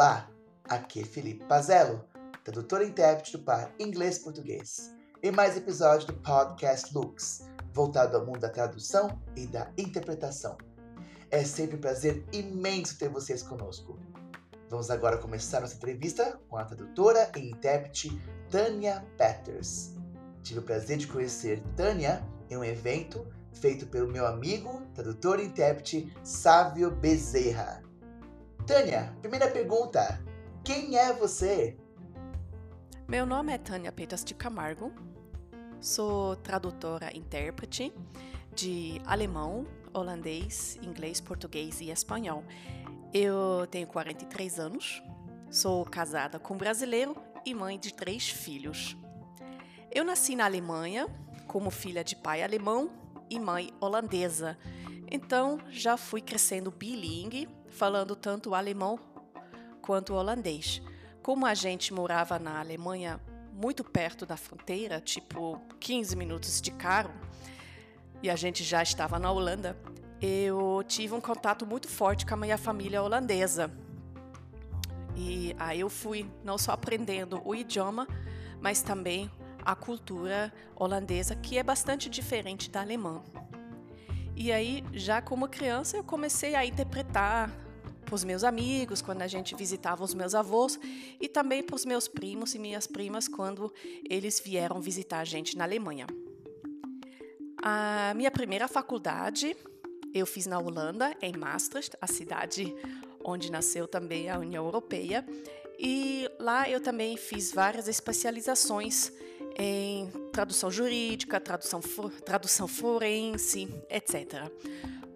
Olá, aqui é Felipe Pazello, tradutor e intérprete do par inglês-português, em mais episódio do podcast Lux, voltado ao mundo da tradução e da interpretação. É sempre um prazer imenso ter vocês conosco. Vamos agora começar nossa entrevista com a tradutora e intérprete Tânia Peters. Tive o prazer de conhecer Tânia em um evento feito pelo meu amigo, tradutor e intérprete Sávio Bezerra. Tânia, primeira pergunta: quem é você? Meu nome é Tânia Peters de Camargo. Sou tradutora intérprete de alemão, holandês, inglês, português e espanhol. Eu tenho 43 anos, sou casada com um brasileiro e mãe de três filhos. Eu nasci na Alemanha como filha de pai alemão e mãe holandesa, então já fui crescendo bilingue, falando tanto alemão quanto holandês. Como a gente morava na Alemanha muito perto da fronteira, tipo 15 minutos de carro, e a gente já estava na Holanda, eu tive um contato muito forte com a minha família holandesa. E aí eu fui não só aprendendo o idioma, mas também a cultura holandesa, que é bastante diferente da alemã. E aí, já como criança, eu comecei a interpretar para os meus amigos, quando a gente visitava os meus avós, e também para os meus primos e minhas primas, quando eles vieram visitar a gente na Alemanha. A minha primeira faculdade eu fiz na Holanda, em Maastricht, a cidade onde nasceu também a União Europeia, e lá eu também fiz várias especializações em tradução jurídica, tradução, tradução forense, etc.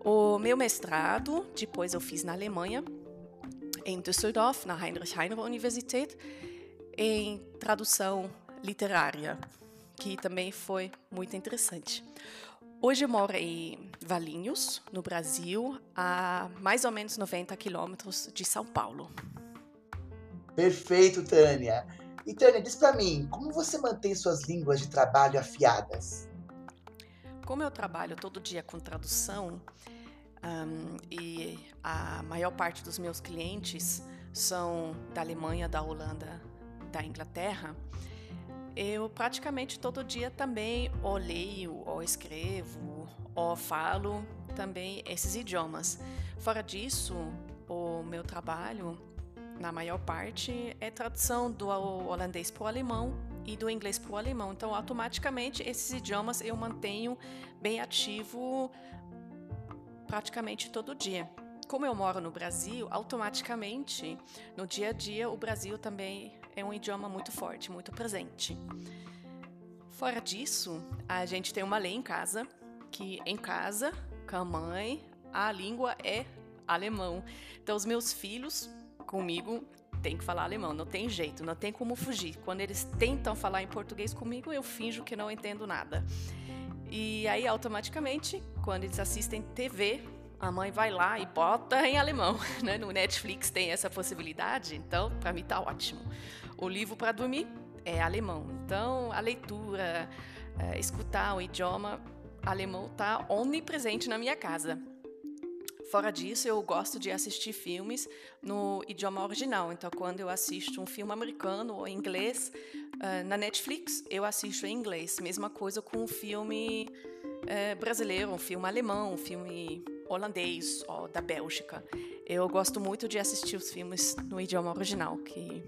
O meu mestrado, depois eu fiz na Alemanha, em Düsseldorf, na Heinrich Heine Universität, em tradução literária, que também foi muito interessante. Hoje eu moro em Valinhos, no Brasil, a mais ou menos 90 quilômetros de São Paulo. Perfeito, Tânia. E Tânia, diz para mim, como você mantém suas línguas de trabalho afiadas? Como eu trabalho todo dia com tradução um, e a maior parte dos meus clientes são da Alemanha, da Holanda, da Inglaterra, eu praticamente todo dia também ou leio, ou escrevo, ou falo também esses idiomas. Fora disso, o meu trabalho na maior parte, é tradução do holandês para o alemão e do inglês para o alemão. Então, automaticamente, esses idiomas eu mantenho bem ativo praticamente todo dia. Como eu moro no Brasil, automaticamente, no dia a dia, o Brasil também é um idioma muito forte, muito presente. Fora disso, a gente tem uma lei em casa, que em casa, com a mãe, a língua é alemão. Então, os meus filhos comigo tem que falar alemão, não tem jeito, não tem como fugir. Quando eles tentam falar em português comigo, eu finjo que não entendo nada. E aí, automaticamente, quando eles assistem TV, a mãe vai lá e bota em alemão. Né? No Netflix tem essa possibilidade, então, para mim tá ótimo. O livro para dormir é alemão. Então, a leitura, é, escutar o idioma alemão tá onipresente na minha casa. Fora disso, eu gosto de assistir filmes no idioma original. Então, quando eu assisto um filme americano ou inglês uh, na Netflix, eu assisto em inglês. Mesma coisa com um filme uh, brasileiro, um filme alemão, um filme holandês ou da Bélgica. Eu gosto muito de assistir os filmes no idioma original, que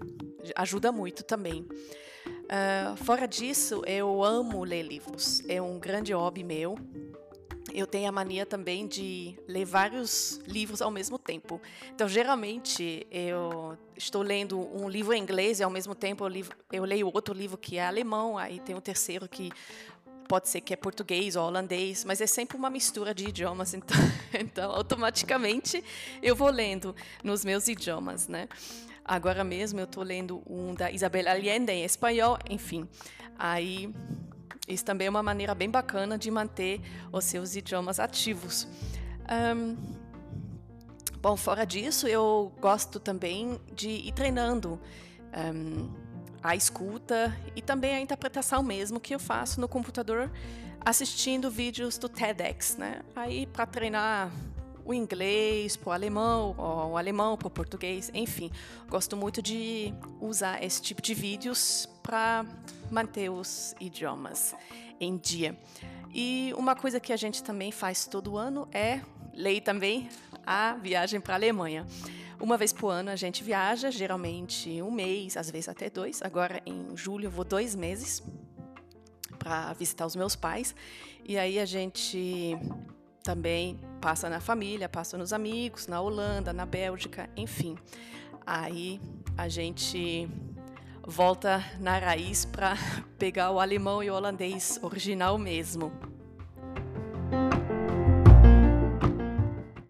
ajuda muito também. Uh, fora disso, eu amo ler livros. É um grande hobby meu eu tenho a mania também de ler vários livros ao mesmo tempo. Então, geralmente, eu estou lendo um livro em inglês e, ao mesmo tempo, eu, eu leio outro livro que é alemão, aí tem um terceiro que pode ser que é português ou holandês, mas é sempre uma mistura de idiomas, então, então automaticamente eu vou lendo nos meus idiomas, né? Agora mesmo eu estou lendo um da Isabel Allende em espanhol, enfim, aí isso também é uma maneira bem bacana de manter os seus idiomas ativos. Um, bom, fora disso, eu gosto também de ir treinando um, a escuta e também a interpretação mesmo que eu faço no computador assistindo vídeos do TEDx, né? Aí para treinar o inglês para o alemão, ou o alemão para o português, enfim. Gosto muito de usar esse tipo de vídeos para manter os idiomas em dia. E uma coisa que a gente também faz todo ano é ler também a viagem para a Alemanha. Uma vez por ano a gente viaja, geralmente um mês, às vezes até dois. Agora em julho eu vou dois meses para visitar os meus pais. E aí a gente também passa na família, passa nos amigos, na Holanda, na Bélgica, enfim. Aí a gente volta na raiz para pegar o alemão e o holandês original mesmo.